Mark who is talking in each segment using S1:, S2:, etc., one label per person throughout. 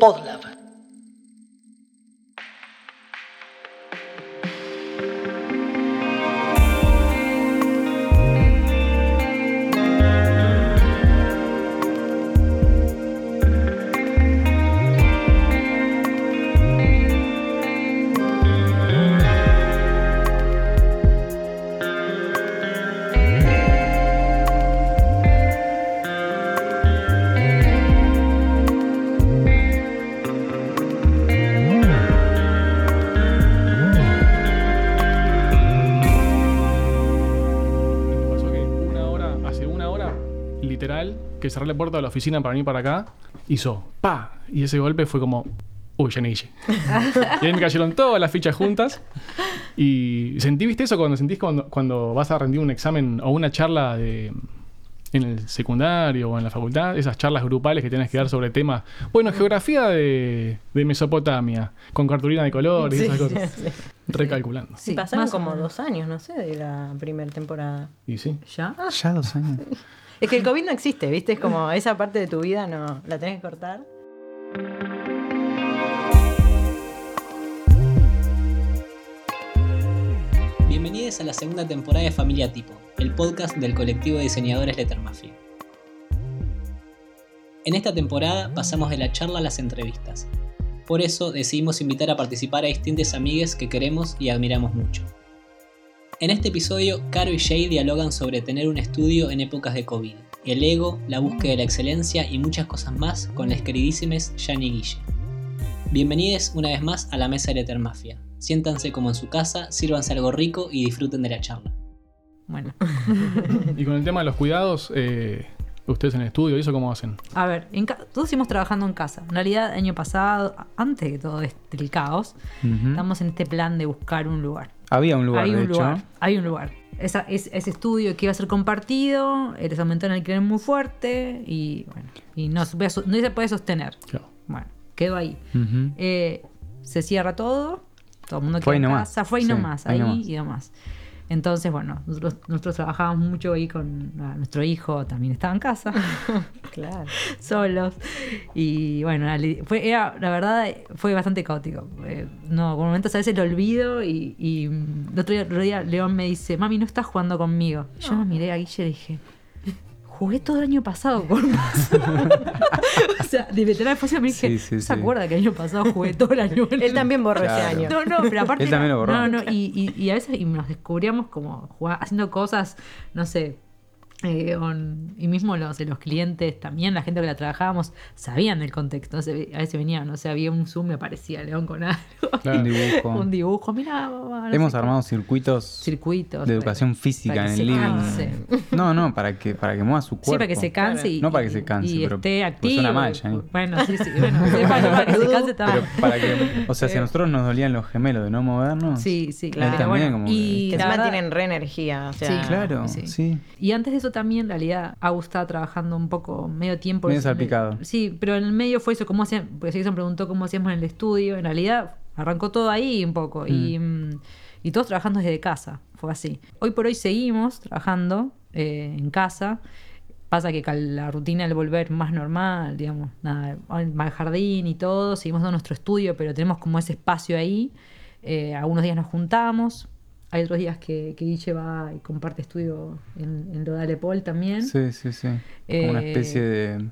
S1: Podlab.
S2: Cerré la puerta de la oficina para venir para acá, hizo pa Y ese golpe fue como, uy, ya y ahí me cayeron todas las fichas juntas. Y sentí, ¿viste eso? Cuando sentís cuando, cuando vas a rendir un examen o una charla de, en el secundario o en la facultad, esas charlas grupales que tienes que dar sobre temas. Bueno, geografía de, de Mesopotamia, con cartulina de colores y esas cosas.
S3: sí.
S2: Recalculando.
S3: Sí,
S4: Sí,
S3: pasaron como dos años, no sé, de la primera temporada.
S2: Y sí.
S3: ¿Ya?
S4: Ya dos años.
S3: Es que el COVID no existe, ¿viste? Es como esa parte de tu vida no la tenés que cortar.
S5: Bienvenidos a la segunda temporada de Familia Tipo, el podcast del colectivo de diseñadores Lettermafia. En esta temporada pasamos de la charla a las entrevistas. Por eso decidimos invitar a participar a distintas amigues que queremos y admiramos mucho. En este episodio, Caro y Jay dialogan sobre tener un estudio en épocas de COVID, el ego, la búsqueda de la excelencia y muchas cosas más con las queridísimas Jan y Guille. Bienvenidos una vez más a la mesa de Lettermafia. Siéntanse como en su casa, sírvanse algo rico y disfruten de la charla.
S3: Bueno,
S2: Y con el tema de los cuidados, eh, ustedes en el estudio, ¿y eso cómo hacen?
S4: A ver, en todos seguimos trabajando en casa. En realidad, año pasado, antes de todo este el caos,
S2: ¿Mm?
S4: estamos en este plan de buscar un lugar.
S6: Había un lugar,
S4: hay
S6: de
S4: un
S6: hecho.
S4: lugar, hay un lugar. Esa- es- ese estudio que iba a ser compartido, les aumentaron el alquiler muy fuerte y bueno, y no, se puede so- no se puede sostener.
S2: Claro.
S4: Bueno, quedó ahí. Eh, se cierra todo, todo el mundo
S6: Fue
S4: queda
S6: ahí
S4: en
S6: nomás.
S4: casa, fue ahí
S6: Sí,
S4: nomás,
S6: ahí
S4: ahí
S6: nomás.
S4: y demás. Entonces, bueno, nosotros, nosotros trabajamos mucho ahí con ah, nuestro hijo, también estaba en casa,
S3: claro.
S4: solos. Y bueno, fue, era, la verdad fue bastante caótico. Eh, no, por momentos a veces lo olvido y, y, mm, el otro día, el otro día León me dice, mami, no estás jugando conmigo. Yo me miré a Guille y dije, jugué todo el año pasado con vos". o sea, de veterano después me dije,
S6: Sí, sí,
S4: ¿no se
S6: sí.
S4: acuerda que el año pasado jugué todo el año?
S3: Él también borró ese año.
S4: No, no, pero aparte.
S6: Él también lo borró.
S4: No, no, y, y, y a veces y nos descubríamos como jugá- haciendo cosas, no sé. Eh, y mismo los, los clientes también, la gente que la trabajábamos, sabían del contexto. Entonces, a veces venían, no sé, había un Zoom, me aparecía León con algo.
S2: Claro.
S6: Un dibujo.
S4: un dibujo, mira, no
S6: Hemos
S4: sé
S6: armado circuitos
S4: circuitos.
S6: de educación física
S4: para
S6: en
S4: que
S6: el
S4: se
S6: living.
S4: canse.
S6: No, no, para que, para que mueva su cuerpo.
S4: Sí, para que se canse y,
S6: No para que se canse,
S4: y
S6: pero-
S4: esté
S6: pues
S4: activo.
S6: suena mal, Jani.
S4: Bueno, sí, sí, bueno, para, para que se canse también.
S6: para que, o sea, si a nosotros nos dolían los gemelos de no movernos,
S4: Sí, sí,
S3: Claro.
S4: pero
S6: también
S4: bueno,
S6: como
S4: y
S3: Que
S4: la
S3: encima
S4: verdad-
S3: tienen re energía. O sea,
S4: Sí,
S6: claro,
S4: Sí.
S6: sí.
S4: Y antes de eso también, en realidad, Agus estaba trabajando un poco medio tiempo.
S6: Medio salpicado.
S4: Sí, pero en el medio fue eso, cómo hacían, porque Jason preguntó cómo hacíamos en el estudio. En realidad, arrancó todo ahí un poco. Y, mm, y todos trabajando desde casa, fue así. Hoy por hoy seguimos trabajando eh, en casa. Pasa que la rutina del volver más normal, digamos, nada, al jardín y todo, seguimos dando nuestro estudio, pero tenemos como ese espacio ahí. Eh, algunos días nos juntamos, hay otros días que, que Guille va y comparte estudio en, en lo de Alepol también.
S6: Sí, sí, sí. Como una
S4: Eh,
S6: especie de...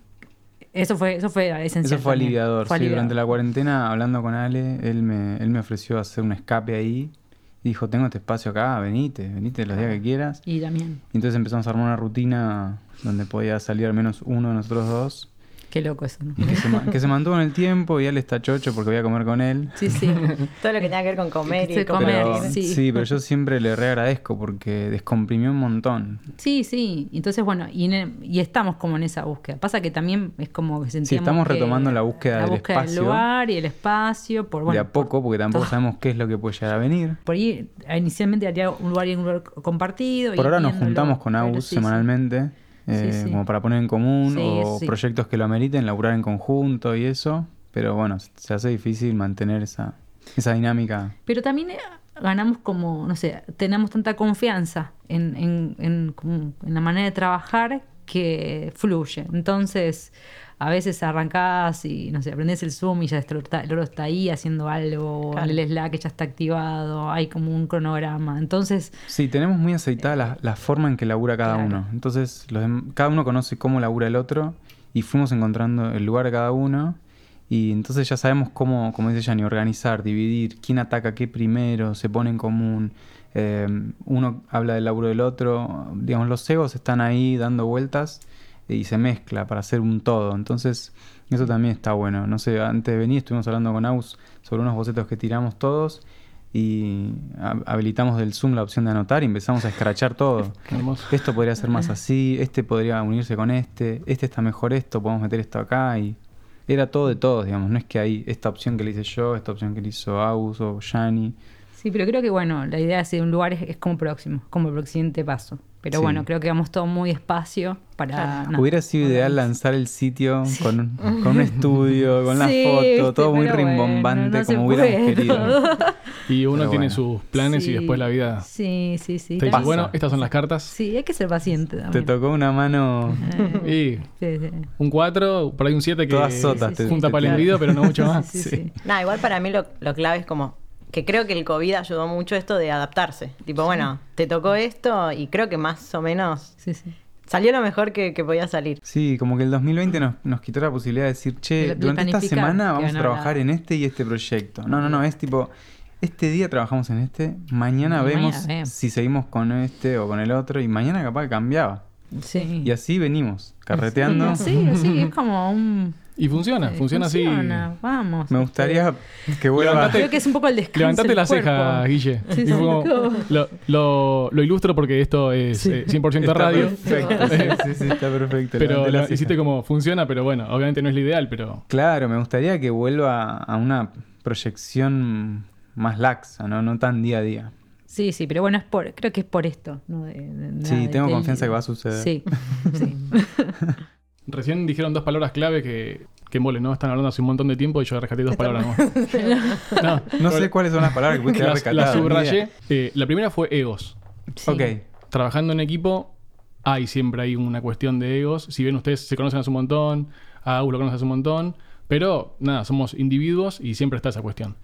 S4: Eso fue, eso fue esencial.
S6: Eso fue
S4: también.
S6: aliviador,
S4: Fue
S6: sí.
S4: aliviador.
S6: Durante la cuarentena, hablando con Ale, él me, él me ofreció hacer un escape ahí. Dijo, tengo este espacio acá, venite, venite los días que quieras.
S4: Y también,
S6: Y entonces empezamos a armar una rutina donde podía salir al menos uno de nosotros dos.
S4: Qué loco eso,
S6: que se, ma- que se mantuvo en el tiempo y él está chocho porque voy a comer con él.
S4: Sí, sí.
S3: todo lo que tenga que ver con comer y
S4: Sí,
S3: comer.
S6: Pero,
S4: sí.
S6: sí. pero yo siempre le re agradezco porque descomprimió un montón.
S4: Sí, sí. Entonces, bueno, y, en el- y estamos como en esa búsqueda. Pasa que también es como que sentíamos
S6: estamos
S4: que
S6: retomando la búsqueda
S4: la
S6: del
S4: búsqueda
S6: espacio.
S4: del lugar y el espacio. Por, bueno,
S6: de a poco, porque tampoco
S4: todo.
S6: sabemos qué es lo que puede llegar a venir.
S4: Por ahí, inicialmente haría un lugar y un lugar compartido.
S6: Por
S4: y
S6: ahora nos juntamos con Agus
S4: sí, sí.
S6: Eh,
S4: Sí, sí.
S6: como para poner en común
S4: Sí,
S6: o proyectos que lo ameriten, laburar en conjunto y eso. Pero bueno, se hace difícil mantener esa, esa dinámica.
S4: Pero también eh, ganamos como, no sé, tenemos tanta confianza en, en, en, en la manera de trabajar que fluye. Entonces, a veces arrancás y, no sé, aprendés el Zoom y ya está- el oro está ahí haciendo algo,
S3: Claro.
S4: el Slack ya está activado, hay como un cronograma. Entonces,
S6: Sí, tenemos muy aceitada la, la forma en que labura cada
S4: Claro.
S6: uno. Entonces, los cada uno conoce cómo labura el otro y fuimos encontrando el lugar de cada uno. Y entonces ya sabemos cómo, como dice Yanni, organizar, dividir, quién ataca qué primero, se pone en común. Eh, uno habla del laburo del otro. Digamos, los egos están ahí dando vueltas y se mezcla para hacer un todo. Entonces, eso también está bueno. No sé, antes de venir estuvimos hablando con Aus sobre unos bocetos que tiramos todos y ha- habilitamos del Zoom la opción de anotar y empezamos a escrachar todo. Esto podría ser más así, este podría unirse con este, este está mejor esto, podemos meter esto acá y era todo de todos, digamos, no es que hay esta opción que le hice yo, esta opción que le hizo Aus o Shani.
S4: Sí, pero creo que bueno, la idea de un lugar es, es como próximo, como el siguiente paso. Pero
S6: Sí.
S4: bueno, creo que vamos todo muy despacio para...
S3: Claro.
S4: nada,
S6: Hubiera sido ideal lanzar el sitio con, un, con un estudio, con la
S4: Sí,
S6: foto,
S4: viste,
S6: todo muy
S4: bueno,
S6: rimbombante
S4: no
S6: como hubiéramos
S4: puede
S6: querido.
S2: Y uno
S6: Pero
S2: tiene
S6: bueno.
S2: sus planes y después la vida
S4: Sí, sí, sí.
S2: te dice, bueno, estas son las cartas.
S4: Sí, hay que ser paciente
S6: Te
S4: también.
S6: tocó una mano
S2: Y
S4: Sí, sí.
S2: un 4, por ahí un 7 que
S6: Todas sotas,
S4: te-
S2: junta
S6: te-
S2: para el
S6: te-
S2: envidio, pero no mucho más.
S4: Sí, sí, sí.
S3: No, igual para mí lo, lo clave es como que creo que el COVID ayudó mucho esto de adaptarse. Tipo, bueno, te tocó esto y creo que más o menos
S4: Sí, sí.
S3: salió lo mejor que, que podía salir.
S6: Sí, como que el 2020 nos, nos quitó la posibilidad de decir,
S4: De-
S6: che,
S4: de
S6: durante esta semana vamos a trabajar en este y este proyecto. No, no, no, es tipo, este día trabajamos en este, mañana
S4: Y
S6: vemos
S4: mañana
S6: si seguimos con este o con el otro y mañana capaz que cambiaba.
S4: Sí.
S6: Y así venimos, carreteando.
S4: Sí, sí, es como un...
S2: Y funciona,
S4: eh,
S2: funciona,
S4: funciona, Vamos.
S6: Me gustaría que vuelva...
S2: Levantate-
S4: Creo que es un poco el descanso.
S2: Levantate la
S4: cuerpo.
S2: ceja, Guille.
S4: Sí,
S2: lo, lo- lo ilustro porque esto es
S4: Sí.
S2: eh, 100%
S6: Está
S2: radio.
S6: perfecto, sí, sí, sí, está perfecto.
S2: Pero
S6: la
S2: hiciste como funciona, pero bueno, obviamente no es lo ideal, pero
S6: Claro, me gustaría que vuelva a una proyección más laxa, ¿no? No tan día a día.
S4: Sí, sí, pero bueno, es por, creo que es por esto. ¿no? De- de-
S6: Sí, tengo confianza que va a suceder.
S4: Sí, sí.
S2: Recién dijeron dos palabras clave que, que mole, ¿no? Están hablando hace un montón de tiempo y yo rescaté dos palabras. No,
S6: No sé cuáles son las palabras que pudiste
S2: las, las subrayé. Eh, la primera fue egos.
S4: Sí.
S6: Ok.
S2: Trabajando en equipo, hay siempre hay una cuestión de egos. Si bien ustedes se conocen hace un montón, a Agus lo conoce hace un montón, pero nada, somos individuos y siempre está esa cuestión.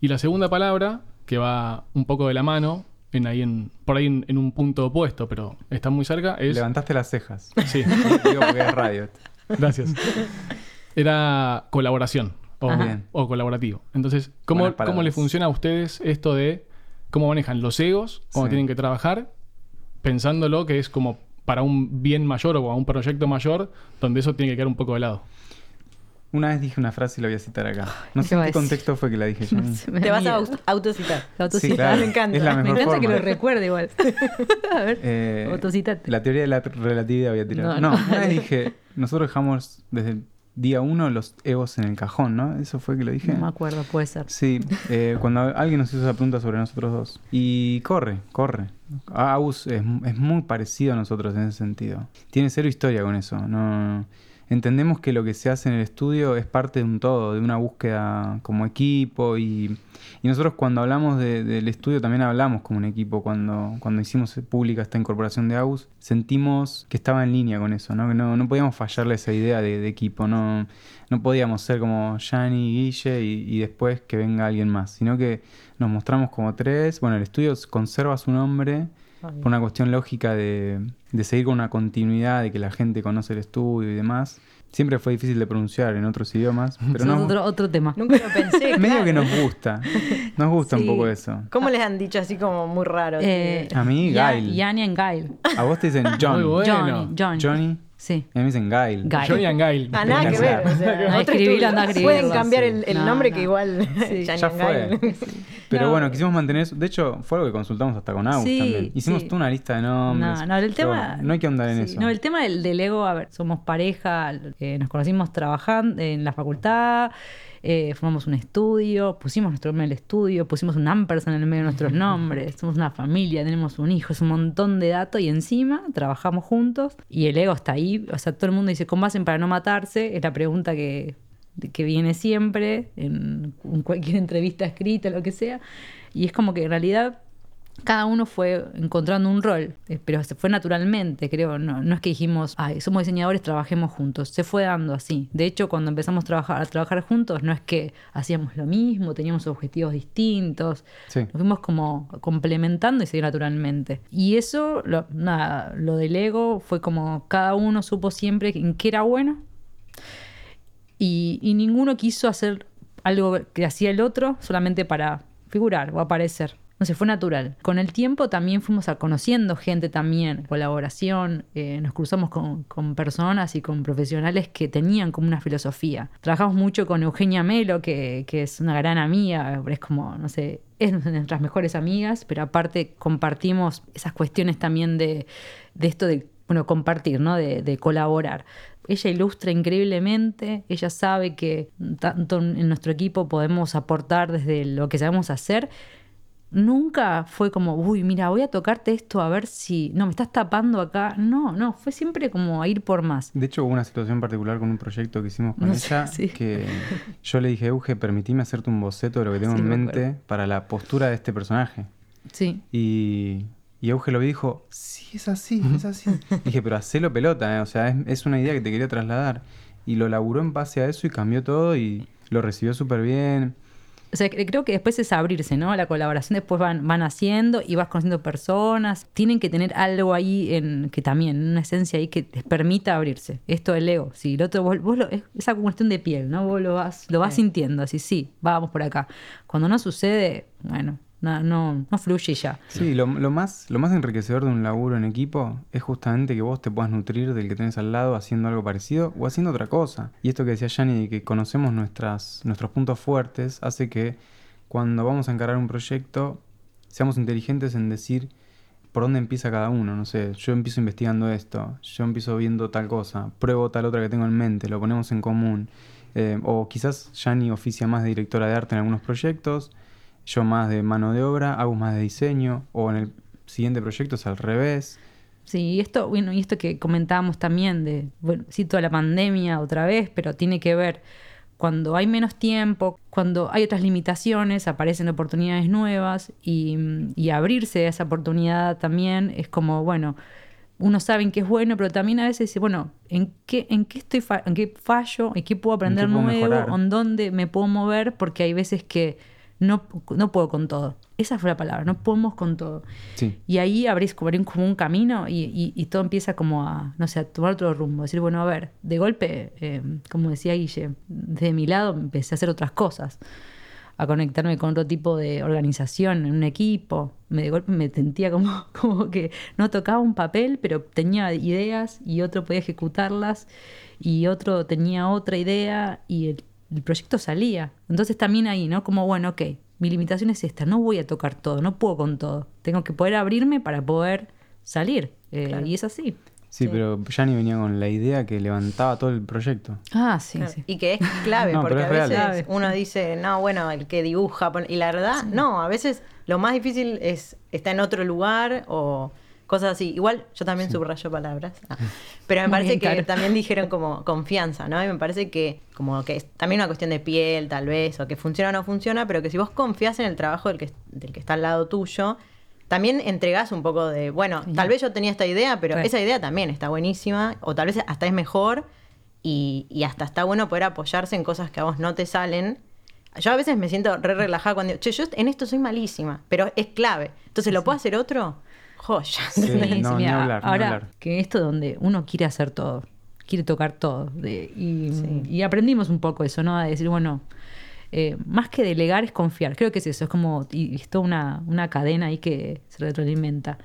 S2: Y la segunda palabra, que va un poco de la mano, en ahí en, por ahí en, en un punto opuesto, pero está muy cerca, es...
S6: Levantaste las cejas.
S2: Sí,
S6: Digo porque es radio.
S2: gracias. Era colaboración o, o colaborativo. Entonces, ¿cómo. ¿cómo le funciona a ustedes esto de cómo manejan los egos, cómo
S6: Sí.
S2: tienen que trabajar, pensándolo que es como para un bien mayor o para un proyecto mayor, donde eso tiene que quedar un poco de lado?
S6: Una vez dije una frase y la voy a citar acá. No
S4: ¿Qué
S6: sé en qué
S4: decir?
S6: contexto fue que la dije yo.
S4: Se me
S3: Te vas a autocitar.
S4: La autocita.
S6: Sí, claro.
S3: Me encanta.
S6: Es la
S4: Me
S6: mejor
S4: encanta que
S6: forma.
S4: lo recuerde igual. a ver,
S6: Eh,
S4: autocitate.
S6: La teoría de la relatividad voy a tirar.
S4: No,
S6: No,
S4: no.
S6: una vez dije, nosotros dejamos desde el día uno los egos en el cajón, ¿no? Eso fue que lo dije.
S4: No me acuerdo, puede ser.
S6: Sí, eh, cuando alguien nos hizo esa pregunta sobre nosotros dos. Y corre, corre. Aus es, es muy parecido a nosotros en ese sentido. Tiene cero historia con eso. No, entendemos que lo que se hace en el estudio es parte de un todo, de una búsqueda como equipo. Y, nosotros cuando hablamos de- del estudio también hablamos como un equipo. Cuando, cuando hicimos pública esta incorporación de Aus, sentimos que estaba en línea con eso, ¿no? Que no, no podíamos fallarle esa idea de, equipo. No, no podíamos ser como Yanni y Guille y, y después que venga alguien más, sino que nos mostramos como tres. Bueno, el estudio conserva su nombre por una cuestión lógica de, de seguir con una continuidad, de que la gente conoce el estudio y demás. Siempre fue difícil de pronunciar en otros idiomas, pero
S4: Eso es
S6: no,
S4: otro, otro tema.
S3: Nunca lo pensé.
S6: medio
S3: claro.
S6: que nos gusta. Nos gusta
S4: Sí.
S6: un poco eso.
S3: ¿Cómo les han dicho así como muy raro?
S4: Eh,
S6: A mí, Gail.
S4: Yani and Gail.
S6: A vos te dicen John.
S2: Muy bueno.
S4: Johnny, Johnny.
S6: Johnny.
S4: Sí.
S6: A mí me dicen Gail.
S4: Gail.
S2: Johnny and Gail.
S3: Ah, nada que ver. O sea,
S4: anda a escribirlo.
S3: Pueden cambiar el, el
S4: No,
S3: nombre
S4: no.
S3: que igual.
S4: Sí.
S6: Ya fue. Pero
S4: No.
S6: bueno, quisimos mantener eso. De hecho, fue algo que consultamos hasta con Agus
S4: Sí,
S6: también. Hicimos
S4: sí.
S6: toda una lista de nombres.
S4: No, no, el tema.
S6: No hay que andar en
S4: sí,
S6: eso.
S4: No, el tema del, del ego, a ver, somos pareja, eh, nos conocimos trabajando en la facultad, eh, formamos un estudio, pusimos nuestro nombre en el estudio, pusimos un ampersand en el medio de nuestros nombres, somos una familia, tenemos un hijo, es un montón de datos y encima trabajamos juntos y el ego está ahí. O sea, todo el mundo dice, ¿cómo hacen para no matarse? Es la pregunta que, que viene siempre en, en cualquier entrevista escrita, lo que sea. Y es como que en realidad cada uno fue encontrando un rol, eh, pero se fue naturalmente, creo. No, no es que dijimos, ay, somos diseñadores, trabajemos juntos. Se fue dando así. De hecho, cuando empezamos a trabajar, a trabajar juntos, no es que hacíamos lo mismo, teníamos objetivos distintos.
S6: Sí.
S4: Nos fuimos como complementando y se dio naturalmente. Y eso, lo, nada, lo del ego fue como cada uno supo siempre en qué era bueno y, y ninguno quiso hacer algo que hacía el otro solamente para figurar o aparecer. No fue natural. Con el tiempo también fuimos conociendo gente también, colaboración, eh, nos cruzamos con, con personas y con profesionales que tenían como una filosofía. Trabajamos mucho con Eugenia Melo, que, que es una gran amiga, es como, no sé, es una de nuestras mejores amigas, pero aparte compartimos esas cuestiones también de, de esto de, bueno, compartir, ¿no? De, de colaborar. Ella ilustra increíblemente, ella sabe que tanto en nuestro equipo podemos aportar desde lo que sabemos hacer. Nunca fue como, uy, mira, voy a tocarte esto a ver si, no, me estás tapando acá. No, no, fue siempre como a ir por más.
S6: De hecho, hubo una situación particular con un proyecto que hicimos con
S4: No sé,
S6: ella
S4: sí.
S6: que yo le dije, Euge, permitime hacerte un boceto de lo que tengo
S4: Sí,
S6: en
S4: me
S6: mente para la postura de este personaje.
S4: Sí.
S6: Y, y Euge lo vi y dijo, sí, es así, es así. dije, pero hacelo pelota, ¿eh? o sea, es, es una idea que te quería trasladar. Y lo laburó en base a eso y cambió todo y lo recibió súper bien.
S4: O sea, cre- creo que después es abrirse, ¿no? La colaboración después van, van haciendo y vas conociendo personas. Tienen que tener algo ahí en que también, una esencia ahí que les permita abrirse. Esto del ego. Si el otro, vos, vos lo- es esa cuestión de piel, ¿no? Vos lo vas, lo vas
S3: Sí.
S4: sintiendo, así, sí, vamos por acá. Cuando no sucede, bueno, no, no, no fluye ya.
S6: Sí, lo, lo más, lo más enriquecedor de un laburo en equipo es justamente que vos te puedas nutrir del que tenés al lado haciendo algo parecido o haciendo otra cosa. Y esto que decía Yanni, de que conocemos nuestras, nuestros puntos fuertes, hace que cuando vamos a encarar un proyecto seamos inteligentes en decir por dónde empieza cada uno. No sé, yo empiezo investigando esto, yo empiezo viendo tal cosa, pruebo tal otra que tengo en mente, lo ponemos en común. Eh, o quizás Yanni oficia más de directora de arte en algunos proyectos, yo más de mano de obra, hago más de diseño, o en el siguiente proyecto es al revés.
S4: Sí, y esto, bueno, y esto que comentábamos también de, bueno, sí, toda la pandemia otra vez, pero tiene que ver cuando hay menos tiempo, cuando hay otras limitaciones, aparecen oportunidades nuevas y, y abrirse a esa oportunidad también es como, bueno, uno sabe en qué es bueno, pero también a veces dice, bueno, ¿en qué, en qué estoy fa- en qué fallo? ¿En qué puedo aprender
S6: puedo
S4: nuevo?
S6: mejorar?
S4: ¿En dónde me puedo mover? Porque hay veces que no, no puedo con todo. Esa fue la palabra, no podemos con todo.
S6: Sí.
S4: Y ahí abrís como un, camino y, y- y todo empieza como a, no sé, a tomar otro rumbo. Decir, bueno, a ver, de golpe, eh, como decía Guille, de mi lado empecé a hacer otras cosas. A conectarme con otro tipo de organización en un equipo. Me, de golpe me sentía como, como que no tocaba un papel, pero tenía ideas y otro podía ejecutarlas y otro tenía otra idea y el, el proyecto salía. Entonces también ahí, ¿no? Como, bueno, ok, mi limitación es esta, no voy a tocar todo, no puedo con todo. Tengo que poder abrirme para poder salir. Eh,
S3: Claro.
S4: Y es así.
S6: Sí,
S3: Sí.
S6: pero Yanni venía con la idea que levantaba todo el proyecto.
S4: Ah, sí,
S3: Claro,
S4: sí.
S3: Y que es clave,
S6: No,
S3: porque
S6: pero
S3: a
S6: es real.
S3: veces
S4: Clave.
S3: uno dice, no, bueno, el que dibuja, pon-". y la verdad, no, a veces lo más difícil es está en otro lugar o cosas así. Igual yo también subrayo palabras, Ah. pero me
S4: Muy
S3: parece que
S4: Caro.
S3: también dijeron como confianza, ¿no? Y me parece que como que es también una cuestión de piel, tal vez, o que funciona o no funciona, pero que si vos confías en el trabajo del que, del que está al lado tuyo, también entregás un poco de, bueno, tal vez yo tenía esta idea, pero esa idea también está buenísima, o tal vez hasta es mejor, y, y hasta está bueno poder apoyarse en cosas que a vos no te salen. Yo a veces me siento re relajada cuando digo, che, yo en esto soy malísima, pero es clave. Entonces, ¿lo puede hacer otro? Joya.
S6: Sí, no, hablar,
S4: ahora
S6: hablar.
S4: que esto donde uno quiere hacer todo, quiere tocar todo. de- y,
S3: Sí.
S4: y aprendimos un poco eso, ¿no? A decir, bueno, eh, más que delegar es confiar. Creo que es eso, es como, y es toda una, una cadena ahí que se retroalimenta.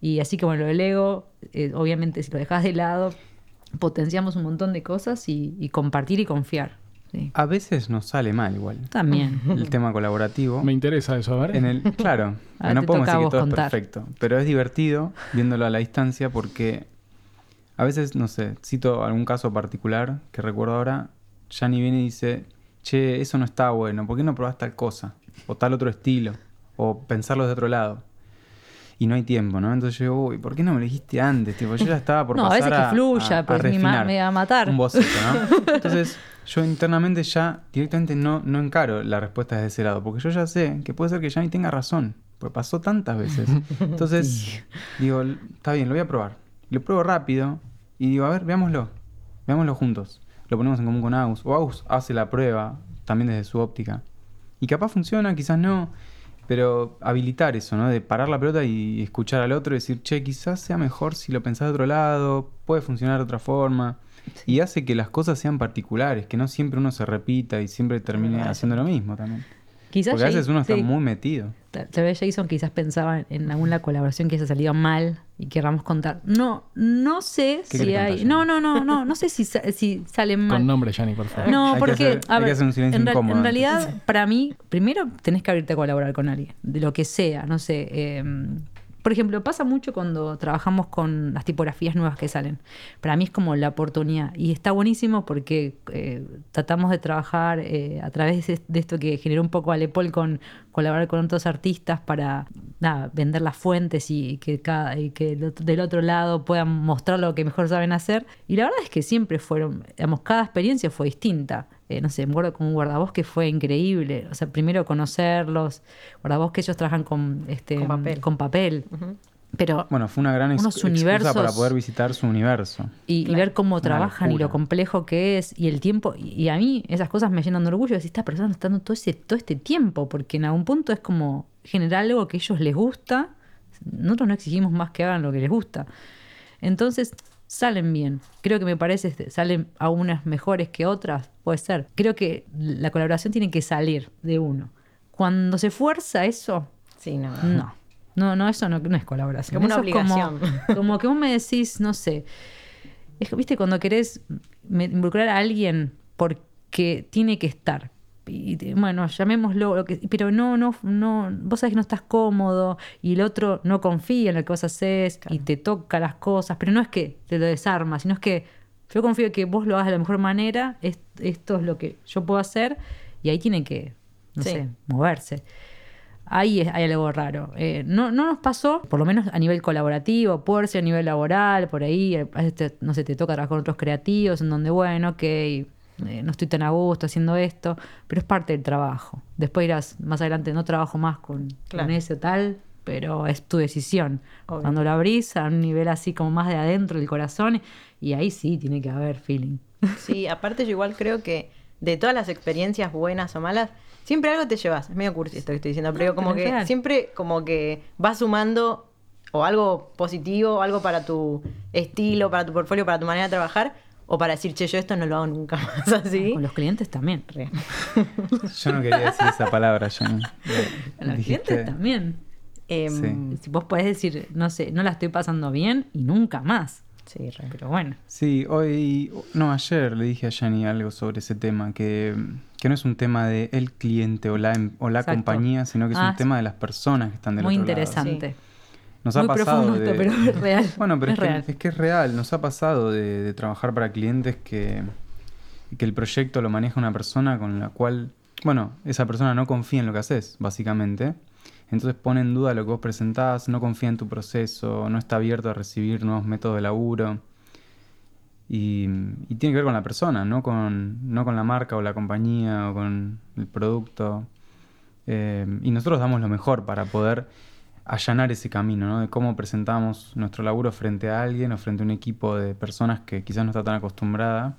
S4: Y así que bueno, lo del ego, eh, obviamente si lo dejas de lado, potenciamos un montón de cosas y, y compartir y confiar. Sí.
S6: A veces nos sale mal igual.
S4: También.
S6: El tema colaborativo.
S2: Me interesa eso, a ver.
S6: En el, claro,
S4: Ahora
S6: no podemos decir que todo
S4: contar.
S6: es perfecto, pero es divertido viéndolo a la distancia porque a veces, no sé, cito algún caso particular que recuerdo ahora, Yanni viene y dice, che, eso no está bueno, ¿por qué no probás tal cosa? O tal otro estilo, o pensarlo de otro lado. Y no hay tiempo, ¿no? Entonces yo digo, uy, ¿por qué no me lo dijiste antes? Tipo, yo ya estaba por
S4: No, a
S6: pasar
S4: veces que fluya,
S6: a,
S4: pues,
S6: refinar
S4: me va a matar.
S6: Un boceto, ¿no? Entonces, yo internamente ya directamente no, no encaro la respuesta desde ese lado, porque yo ya sé que puede ser que Yanni tenga razón. Pues pasó tantas veces. Entonces, digo, está bien, lo voy a probar. Lo pruebo rápido y digo, a ver, veámoslo. Veámoslo juntos. Lo ponemos en común con Aus. O Aus hace la prueba también desde su óptica. Y capaz funciona, quizás no. Pero habilitar eso, ¿no? De parar la pelota y escuchar al otro y decir, che, quizás sea mejor si lo pensás de otro lado, puede funcionar de otra forma. Y hace que las cosas sean particulares, que no siempre uno se repita y siempre termine haciendo lo mismo también.
S4: Quizás
S6: Porque a veces uno está
S4: sí.
S6: muy metido.
S4: Tal vez Jason quizás pensaba en alguna colaboración que haya salido mal y querramos contar. No, no sé
S6: ¿Qué
S4: si hay.
S6: contar,
S4: No, no, no, no, no sé si, sa- si salen mal.
S2: Con nombre, Yanni, por favor.
S4: No,
S6: Hay que
S4: porque,
S6: hacer-
S4: a
S6: hay que
S4: ver,
S6: hacer un silencio
S4: en, real-
S6: incómodo
S4: en
S6: antes.
S4: realidad, para mí, primero tenés que abrirte a colaborar con alguien, de lo que sea, no sé. eh, por ejemplo, pasa mucho cuando trabajamos con las tipografías nuevas que salen. Para mí es como la oportunidad. Y está buenísimo porque eh, tratamos de trabajar eh, a través de, esto que generó un poco Alepol con colaborar con otros artistas para vender las fuentes y que, cada, y que del otro lado puedan mostrar lo que mejor saben hacer. Y la verdad es que siempre fueron, digamos, cada experiencia fue distinta. Eh, no sé, me acuerdo con un guardabosque fue increíble. O sea, primero conocerlos, guardabosque ellos trabajan con, este,
S3: Con papel.
S4: con papel. Pero
S6: Bueno, fue una gran ex-
S4: Unos
S6: excusa
S4: universos-
S6: para poder visitar su universo.
S4: y, y ver cómo trabajan y lo complejo que es y el tiempo. Y, y a mí esas cosas me llenan de orgullo. Decir, esta persona está dando todo, ese, todo este tiempo, porque en algún punto es como generar algo que a ellos les gusta. Nosotros no exigimos más que hagan lo que les gusta. Entonces salen bien. Creo que me parece, este, salen a unas mejores que otras, puede ser. Creo que la colaboración tiene que salir de uno. Cuando se fuerza eso,
S3: Sí, no.
S4: no. No, no, eso no, no es colaboración.
S3: Como una
S4: Eso es como-
S3: obligación.
S4: Como, que vos me decís, no sé. Es que, viste, cuando querés involucrar a alguien porque tiene que estar. Y bueno, llamémoslo, lo que, pero no, no, no, vos sabés que no estás cómodo y el otro no confía en lo que vos haces y te toca las cosas, pero no es que te lo desarma, sino es que yo confío que vos lo hagas de la mejor manera, es- esto es lo que yo puedo hacer y ahí tiene que, no
S3: Sí.
S4: sé, moverse. Ahí es- hay algo raro. Eh, no, no nos pasó, por lo menos a nivel colaborativo, por ser a nivel laboral, por ahí, a veces te- no sé, te toca trabajar con otros creativos, en donde, bueno, ok, eh, no estoy tan a gusto haciendo esto, pero es parte del trabajo. Después irás más adelante, no trabajo más con,
S3: Claro.
S4: con ese o tal, pero es tu decisión.
S3: Obvio.
S4: Cuando lo abrís a un nivel así como más de adentro del corazón, y ahí sí tiene que haber feeling.
S3: Sí, aparte yo igual creo que de todas las experiencias buenas o malas, siempre algo te llevas. Es medio cursi esto que estoy diciendo, pero
S4: No,
S3: como que
S4: real.
S3: siempre como que vas sumando o algo positivo, algo para tu estilo, para tu portfolio, para tu manera de trabajar, o para decir, che, yo esto no lo hago nunca más así.
S4: Con los clientes también.
S3: Re.
S6: Yo no quería decir esa palabra, Johnny.
S4: Con los
S6: Dijiste-
S4: clientes también.
S3: Em,
S6: Sí.
S4: Si vos podés decir, no sé, no la estoy pasando bien y nunca más.
S3: sí, re.
S4: Pero bueno.
S6: Sí, hoy, no, ayer le dije a Yanni algo sobre ese tema, que, que no es un tema de el cliente o la, em- o la
S4: Exacto.
S6: compañía, sino que es
S4: Ah,
S6: un tema de las personas que están del
S4: Muy
S6: otro lado.
S4: interesante.
S6: Nos
S4: Muy
S6: ha pasado
S4: profundo esto,
S6: de-
S4: pero es real.
S6: Bueno, pero
S4: Es
S6: es, que,
S4: real.
S6: es que es real. Nos ha pasado de, de trabajar para clientes que, que el proyecto lo maneja una persona con la cual, bueno, esa persona no confía en lo que haces, básicamente. Entonces pone en duda lo que vos presentás, no confía en tu proceso, no está abierto a recibir nuevos métodos de laburo. Y, y tiene que ver con la persona, no con, no con la marca o la compañía o con el producto. Eh, y nosotros damos lo mejor para poder allanar ese camino, ¿no? De cómo presentamos nuestro laburo frente a alguien o frente a un equipo de personas que quizás no está tan acostumbrada.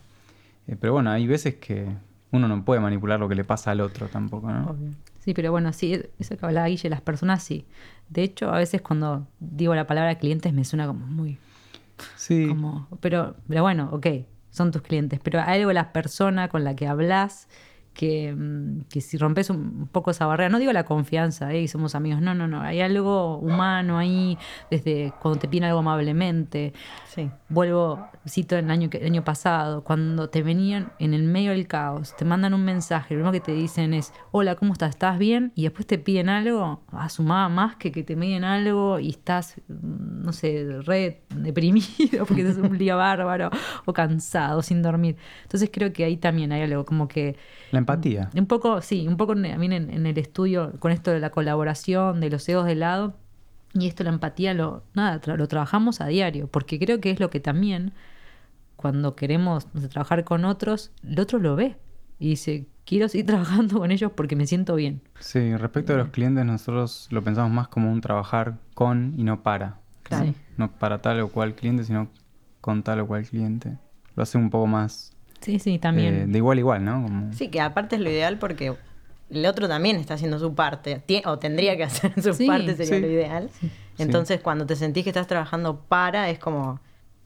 S6: Eh, pero bueno, hay veces que uno no puede manipular lo que le pasa al otro tampoco, ¿no?
S4: Sí, pero bueno, sí, eso que hablaba Guille, las personas sí. De hecho, a veces cuando digo la palabra clientes me suena como muy...
S6: Sí,
S4: Como, pero, pero bueno, ok, son tus clientes, pero hay algo de la persona con la que hablas que, mm, que si rompes un poco esa barrera, no digo la confianza, ¿eh? y somos amigos, no, no, no, hay algo humano ahí, desde cuando te piden algo amablemente.
S3: Sí.
S4: Vuelvo, cito el año, el año pasado, cuando te venían en el medio del caos, te mandan un mensaje, lo primero que te dicen es, hola, ¿cómo estás? ¿Estás bien? Y después te piden algo, asumaba más que que te piden algo y estás, mm, no sé, re deprimido porque es un día bárbaro o cansado, sin dormir. Entonces creo que ahí también hay algo como que...
S6: la empatía.
S4: Un poco, sí, un poco también en, en el estudio con esto de la colaboración, de los egos de lado. Y esto, la empatía, lo, nada, tra- lo trabajamos a diario, porque creo que es lo que también, cuando queremos no sé, trabajar con otros, el otro lo ve y dice, quiero seguir trabajando con ellos porque me siento bien.
S6: Sí, respecto a los clientes, nosotros lo pensamos más como un trabajar con y no para.
S3: Claro.
S4: Sí.
S6: No para tal o cual cliente, sino con tal o cual cliente. Lo hace un poco más
S4: Sí, sí,
S6: eh,
S4: también.
S6: de igual a igual, ¿no? Como-
S3: Sí, que aparte es lo ideal porque el otro también está haciendo su parte, tie- o tendría que hacer su
S4: Sí,
S3: parte, sería
S6: sí.
S3: lo ideal. Entonces, cuando te sentís que estás trabajando para, es como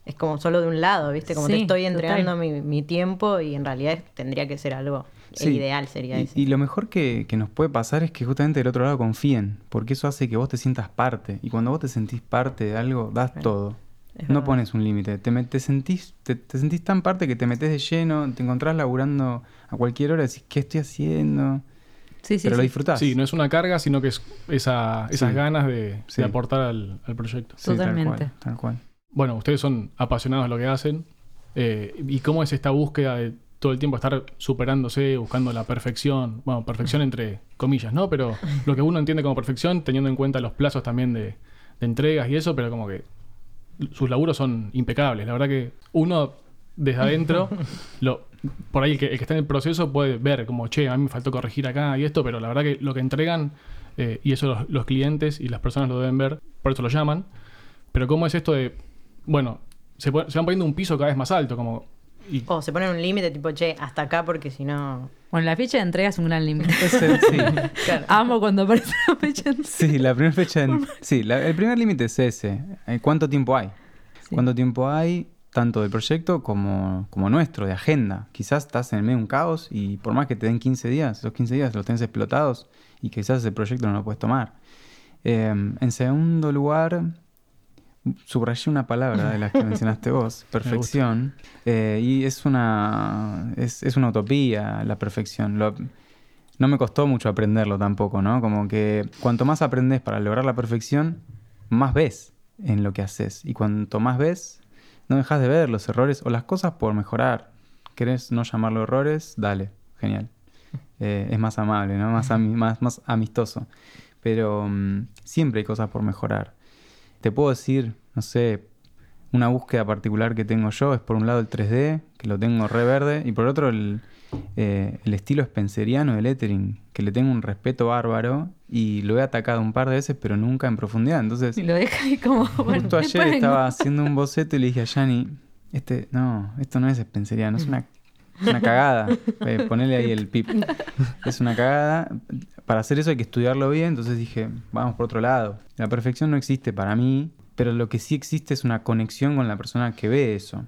S3: es como solo de un lado, ¿viste? Como te estoy entregando mi, mi tiempo y en realidad tendría que ser algo, el ideal sería
S6: y,
S3: ese.
S6: y lo mejor que, que nos puede pasar es que justamente del otro lado confíen, porque eso hace que vos te sientas parte. Y cuando vos te sentís parte de algo, das todo.
S3: Es
S6: no
S3: verdad.
S6: pones un límite. Te, te sentís, te, te sentís tan parte que te metes de lleno, te encontrás laburando a cualquier hora, decís, ¿qué estoy haciendo?
S4: sí, sí,
S6: Pero lo disfrutás.
S2: Sí, no es una carga, sino que es esa, esas
S6: Sí.
S2: ganas de,
S6: Sí.
S2: de aportar al, al proyecto.
S6: Sí, tal
S4: Totalmente.
S6: cual, tal cual.
S2: Bueno, ustedes son apasionados de lo que hacen. eh, ¿Y cómo es esta búsqueda de todo el tiempo estar superándose, buscando la perfección? Bueno, perfección entre comillas, ¿no? Pero lo que uno entiende como perfección, teniendo en cuenta los plazos también de, de entregas y eso, pero como que sus laburos son impecables. La verdad que uno desde adentro, lo, por ahí el que, el que está en el proceso puede ver como, che, a mí me faltó corregir acá y esto, pero la verdad que lo que entregan, eh, y eso los, los clientes y las personas lo deben ver, por eso lo llaman. Pero cómo es esto de, bueno, se van poniendo un piso cada vez más alto, como... Y,
S3: O se ponen un límite tipo, che, hasta acá porque si no...
S4: Bueno, la fecha de entrega es un gran límite.
S6: Sí.
S3: Claro.
S4: Amo cuando aparece la fecha de entrega.
S6: Sí, la primera fecha. en- sí, la- el primer límite es ese. Eh, ¿Cuánto tiempo hay?
S4: Sí.
S6: ¿Cuánto tiempo hay tanto del proyecto como, como nuestro, de agenda? Quizás estás en el medio de un caos y por más que te den 15 días, esos 15 días los tenés explotados y quizás ese proyecto no lo puedes tomar. Eh, en segundo lugar, subrayé una palabra de las que mencionaste vos, perfección. Eh, y es una, es, es una utopía la perfección. Lo- no me costó mucho aprenderlo tampoco, ¿no? Como que cuanto más aprendes para lograr la perfección, más ves en lo que haces. Y cuanto más ves, no dejas de ver los errores o las cosas por mejorar. ¿Querés no llamarlo errores? Dale, genial. Eh, es más amable, ¿no? Más, ami- más, más amistoso. Pero mm, siempre hay cosas por mejorar. Te puedo decir, no sé, una búsqueda particular que tengo yo es por un lado el 3D, que lo tengo re verde, y por otro el, eh, el estilo spenceriano de lettering, que le tengo un respeto bárbaro y lo he atacado un par de veces, pero nunca en profundidad. Entonces,
S4: Y lo deja ahí como. bueno,
S6: justo ayer estaba haciendo un boceto y le dije a Yanni, este, no, esto no es spenceriano, es una, una cagada. Eh, ponele ahí el pip. Es una cagada. Para hacer eso hay que estudiarlo bien, entonces dije, vamos por otro lado. La perfección no existe para mí, pero lo que sí existe es una conexión con la persona que ve eso.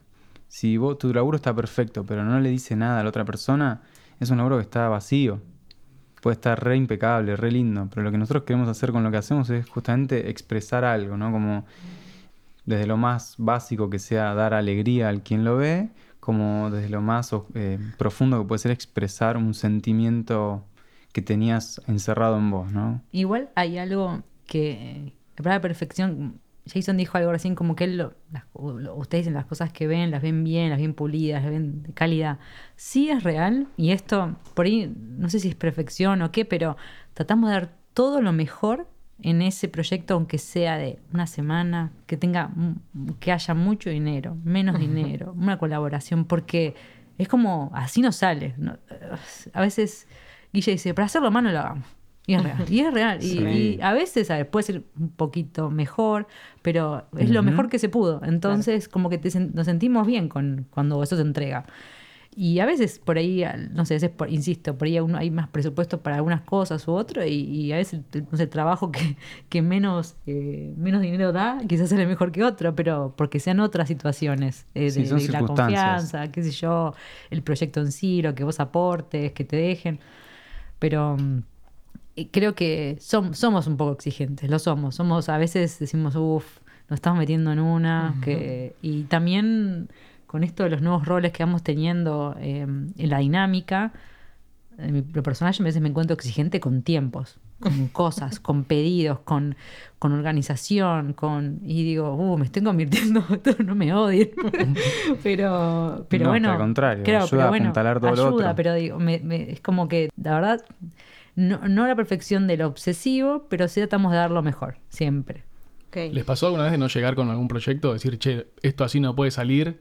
S6: Si vos, tu laburo está perfecto, pero no le dice nada a la otra persona, es un laburo que está vacío. Puede estar re impecable, re lindo, pero lo que nosotros queremos hacer con lo que hacemos es justamente expresar algo, ¿no? Como desde lo más básico que sea dar alegría al quien lo ve, como desde lo más eh, profundo que puede ser expresar un sentimiento que tenías encerrado en vos, ¿no?
S4: Igual hay algo que. La palabra perfección. Jason dijo algo recién como que él lo- las- ustedes dicen las cosas que ven, las ven bien, las ven pulidas, las ven de calidad. Sí es real, y esto, por ahí, no sé si es perfección o qué, pero tratamos de dar todo lo mejor en ese proyecto, aunque sea de una semana, que tenga, mu- que haya mucho dinero, menos dinero, una colaboración, porque es como, así no sale. ¿no? A veces Guille dice, para hacerlo mano lo hagamos. Y es real. Y es real. Y,
S6: Sí.
S4: y a veces ver, puede ser un poquito mejor, pero es lo
S6: Ujú.
S4: mejor que se pudo. Entonces, como que te nos sentimos bien con, cuando eso se entrega. Y a veces por ahí, no sé, a veces por- insisto, por ahí uno, hay más presupuesto para algunas cosas u otro, y, y a veces no sé, el trabajo que, que menos, eh, menos dinero da, quizás sale mejor que otro, pero porque sean otras situaciones eh, de,
S6: Sí, son
S4: de la confianza, qué sé yo, el proyecto en sí, lo que vos aportes, que te dejen. Pero mm, eh, creo que som- somos un poco exigentes, lo somos. Somos, a veces decimos, uff, nos estamos metiendo en una. que, y también con esto de los nuevos roles que vamos teniendo eh, en la dinámica, en mi lo personal yo a veces me encuentro exigente con tiempos, con cosas, con pedidos, con, con organización, con y digo, uh, me estoy convirtiendo, no me odien. pero pero
S6: No,
S4: bueno,
S6: al contrario,
S4: claro,
S6: ayuda
S4: pero
S6: a apuntalar todo lo
S4: ayuda,
S6: otro.
S4: pero digo, me- me- es como que la verdad no, no la perfección de lo obsesivo, pero sí tratamos de dar lo mejor, siempre.
S2: ¿Les pasó alguna vez de no llegar con algún proyecto? Decir, che, esto así no puede salir,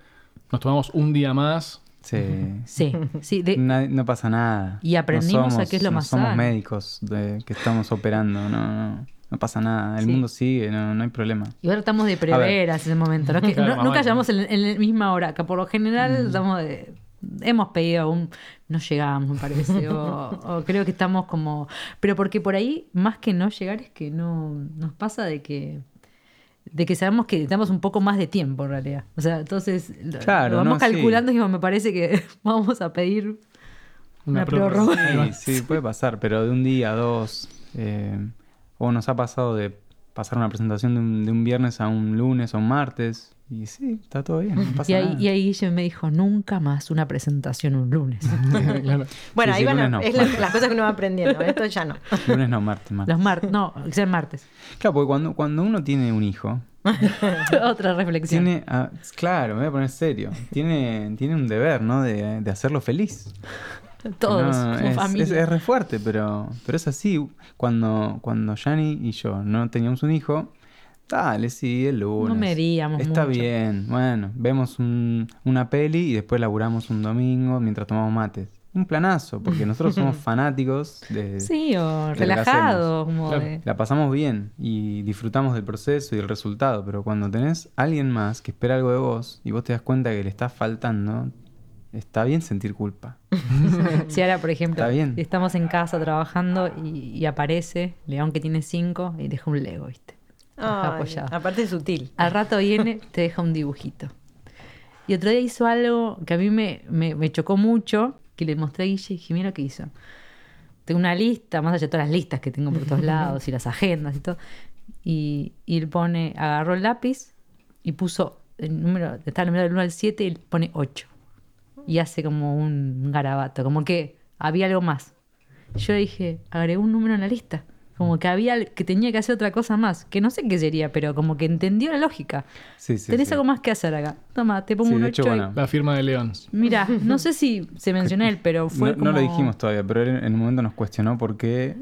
S2: nos tomamos un día más
S6: Sí.
S4: Sí, sí. de-
S6: no pasa nada.
S4: Y aprendimos a qué es lo
S6: no
S4: más
S6: somos
S4: sano.
S6: médicos de, que estamos operando, no, no, no pasa nada. El
S4: Sí.
S6: mundo sigue, no, no hay problema.
S4: Igual tratamos de prever a ese momento. ¿no? Que
S2: Claro,
S4: nunca
S2: vale.
S4: llegamos en, en la misma hora, que por lo general estamos de- hemos pedido un... No llegamos, me parece. O, o creo que estamos como... Pero porque por ahí, más que no llegar, es que no nos pasa de que de que sabemos que necesitamos un poco más de tiempo en realidad. O sea, entonces lo-
S6: Claro,
S4: lo vamos
S6: no, sí.
S4: calculando y me parece que vamos a pedir una,
S2: Una
S4: prórroga.
S2: prórroga.
S6: Sí, sí, puede pasar, pero de un día a dos. eh, o nos ha pasado de pasar una presentación de un, de un viernes a un lunes o un martes. Y sí, está todo bien, no pasa
S4: Y ahí,
S6: nada.
S4: y ahí Guille me dijo, nunca más una presentación un lunes.
S2: Claro.
S3: Bueno,
S6: Sí,
S3: ahí
S6: sí,
S3: van
S6: no,
S3: es la- las cosas que uno va aprendiendo. Esto ya no.
S6: Lunes no, martes, martes.
S4: Los martes, no, que sean martes.
S6: Claro, porque cuando, cuando uno tiene un hijo,
S4: Otra reflexión.
S6: tiene. claro, me voy a poner serio. Tiene, tiene un deber, ¿no? De, de hacerlo feliz.
S4: Todos,
S6: No,
S4: como
S6: es,
S4: familia.
S6: es, es re fuerte, pero, pero es así. Cuando, cuando Yani y yo no teníamos un hijo, dale, sí, el lunes.
S4: No medíamos
S6: Está
S4: mucho.
S6: bien. Bueno, vemos un- una peli y después laburamos un domingo mientras tomamos mates. Un planazo, porque nosotros somos fanáticos de...
S4: Sí, o
S6: que
S4: relajado, como
S2: Claro.
S4: de...
S6: La pasamos bien y disfrutamos del proceso y del resultado, pero cuando tenés alguien más que espera algo de vos y vos te das cuenta que le estás faltando, está bien sentir culpa.
S4: Si ahora, por ejemplo,
S6: Está bien.
S4: estamos en casa trabajando y, y aparece León que tiene cinco y deja un Lego, ¿viste?
S3: Ay,
S4: apoyado.
S3: aparte es sutil.
S4: Al rato viene, te deja un dibujito. Y otro día hizo algo que a mí me, me- me chocó mucho, que le mostré a Guille y dije, mira lo que hizo. Tengo una lista, más allá de todas las listas que tengo por todos lados y las agendas y todo. Y, y él pone, agarró el lápiz y puso el número, está el número del 1 al 7 y él pone 8. Y hace como un garabato, como que había algo más. Yo dije, agregué un número en la lista. Como que había que tenía que hacer otra cosa más, que no sé qué sería, pero como que entendió la lógica.
S6: Sí, sí.
S4: Tenés
S6: sí.
S4: algo más que hacer acá. Toma, te pongo
S6: Sí,
S4: un
S6: de
S4: 8
S6: hecho, bueno,
S2: La firma de León.
S4: Mira, no sé si se mencionó él, pero fue
S6: no,
S4: como...
S6: no lo dijimos todavía, pero él en un momento nos cuestionó por qué.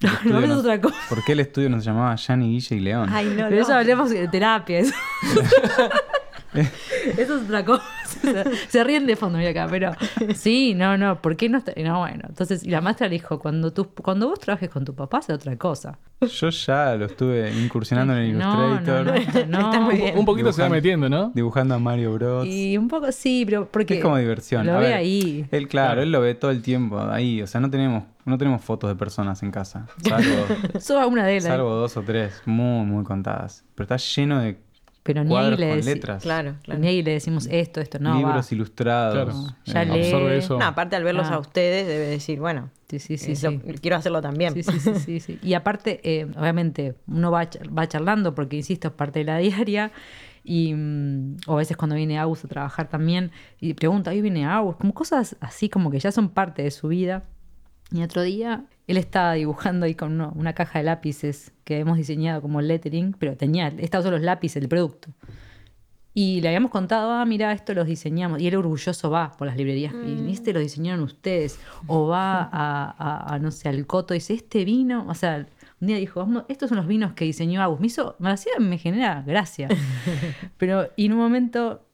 S6: el
S4: No, es
S6: nos-
S4: otra cosa.
S6: ¿Por qué el estudio nos llamaba Yani, Guille y León?
S3: Ay, no,
S4: Pero
S3: no.
S4: eso hablemos de terapia. Eso, es otra cosa. Se ríen de fondo, mira acá, pero sí, no, no, ¿por qué no? está- No, bueno, entonces, y la maestra le dijo, cuando, tú, cuando vos trabajes con tu papá, hace otra cosa.
S6: Yo ya lo estuve incursionando en el
S4: No,
S6: Illustrator,
S4: no, no, no.
S3: Está muy bien.
S2: Un poquito se va metiendo, ¿no?
S6: dibujando a Mario Bros.
S4: Y un poco, sí, pero porque...
S6: es como diversión.
S4: Lo
S6: A
S4: ve
S6: ver,
S4: ahí.
S6: Él, claro,
S2: Claro.
S6: él lo ve todo el tiempo ahí. O sea, no tenemos, no tenemos fotos de personas en casa. Salvo,
S4: una de las.
S6: salvo dos o tres, muy, muy contadas. Pero está lleno de
S4: Pero ni ahí le
S6: con
S4: deci-
S6: letras.
S3: Claro, claro.
S4: Ni ahí le decimos esto, esto, no,
S6: libros
S4: va.
S6: ilustrados.
S2: Claro.
S4: Ya
S6: eh,
S4: lee.
S2: Absorbe eso.
S3: No, aparte al verlos
S4: Ah.
S3: a ustedes debe decir, bueno,
S4: Sí, sí, sí,
S3: eso-
S4: sí.
S3: quiero hacerlo también.
S4: Sí, sí, sí, sí, sí. Y aparte, eh, obviamente, uno va, va charlando porque, insisto, es parte de la diaria. Y, mm, o a veces cuando viene Agus a trabajar también y pregunta, ¿hoy viene Agus? Como cosas así como que ya son parte de su vida. Y otro día él estaba dibujando ahí con uno- una caja de lápices que hemos diseñado como lettering, pero tenía, estaban solo los lápices, el producto. Y le habíamos contado, ah, mira, esto los diseñamos. Y él orgulloso va por las librerías. Y este lo diseñaron ustedes. O va a, a- a, no sé, al Coto y dice, este vino, o sea, un día dijo, "Vamos, estos son los vinos que diseñó Agus. Me hizo, me hacía, me genera gracia. Pero, y en un momento,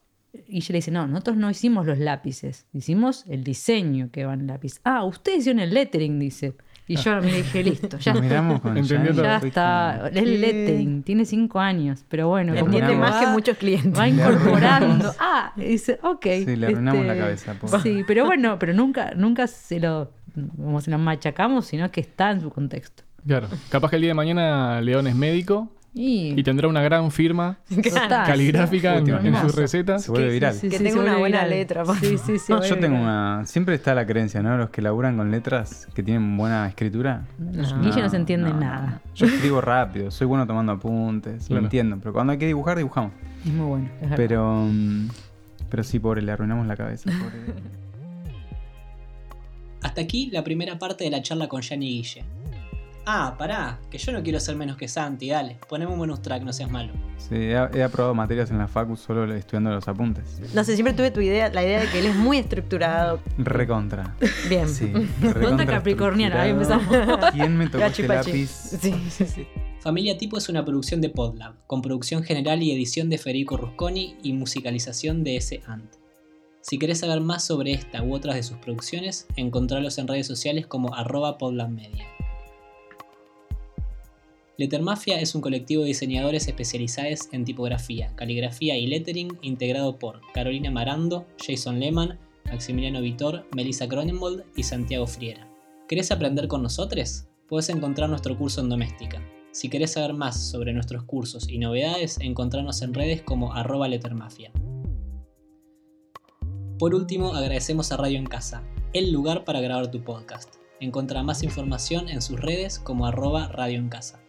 S4: y yo le dice, no, nosotros no hicimos los lápices, hicimos el diseño que va en el lápiz. Ah, ustedes hicieron el lettering, dice. Y yo me dije, listo, ya
S6: miramos con.
S4: Ya está, es lettering, tiene cinco años, pero bueno,
S3: Entiende más que muchos clientes.
S4: va incorporando. Ah, dice, ok.
S6: Sí, le arruinamos
S4: este,
S6: la cabeza, pobre.
S4: Sí, pero bueno, pero nunca, nunca se lo, como se lo machacamos, sino que está en su contexto.
S2: Claro. Capaz que el día de mañana León es médico
S4: Y,
S2: y tendrá una gran firma
S4: Total.
S2: caligráfica en, sus recetas.
S6: Se vuelve
S3: Sí,
S6: viral.
S3: sí, Que tenga una buena letra,
S4: Sí, sí, sí.
S6: No, yo tengo
S4: viral.
S6: una. Siempre está la creencia, ¿no? Los que laburan con letras, que tienen buena escritura.
S4: Guille no se entiende
S6: no, no.
S4: nada.
S6: Yo escribo rápido, soy bueno tomando apuntes, lo entiendo. Pero cuando hay que dibujar, dibujamos.
S4: Es muy bueno. es.
S6: Pero. mm, Pero sí, pobre, le arruinamos la cabeza. Pobre.
S5: Hasta aquí la primera parte de la charla con Yanni y Guille. Ah, pará, que yo no quiero ser menos que Santi, dale, poneme un bonus track, no seas malo.
S6: Sí, he, he aprobado materias en la facu solo estudiando los apuntes.
S3: No sé, siempre tuve tu idea, la idea de que él es muy estructurado.
S6: Recontra.
S3: Bien.
S6: Sí. Recontra
S4: capricorniana, ahí empezamos.
S6: ¿Quién me tocó este lápiz?
S3: Sí, sí, sí.
S5: Familia Tipo es una producción de Podlab, con producción general y edición de Federico Rusconi y musicalización de S. Ant. Si querés saber más sobre esta u otras de sus producciones, encontralos en redes sociales como arroba podlandmedia. Lettermafia es un colectivo de diseñadores especializados en tipografía, caligrafía y lettering integrado por Carolina Marando, Jason Lehman, Maximiliano Vitor, Melissa Cronenbold y Santiago Friera. ¿Querés aprender con nosotros? Puedes encontrar nuestro curso en Doméstica. Si querés saber más sobre nuestros cursos y novedades, encontrarnos en redes como arroba lettermafia. Por último, agradecemos a Radio en Casa, el lugar para grabar tu podcast. Encontrá más información en sus redes como arroba Radio en Casa.